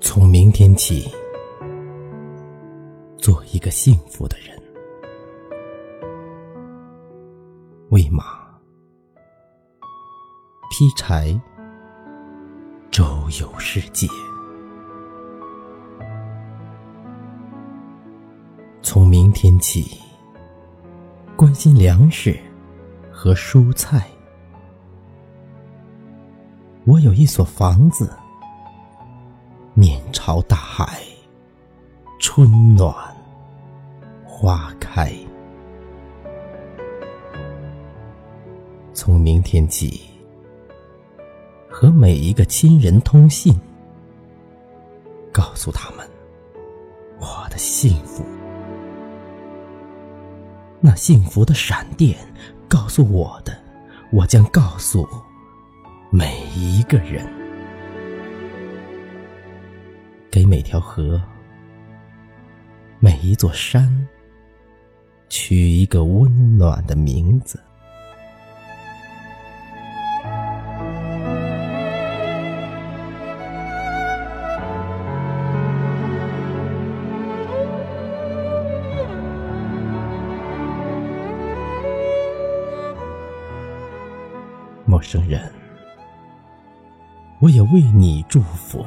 从明天起，做一个幸福的人。喂马，劈柴，周游世界。从明天起，关心粮食和蔬菜。我有一所房子。面朝大海，春暖花开。从明天起，和每一个亲人通信，告诉他们我的幸福。那幸福的闪电告诉我的，我将告诉每一个人。给每条河、每一座山取一个温暖的名字。陌生人，我也为你祝福。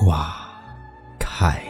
花开。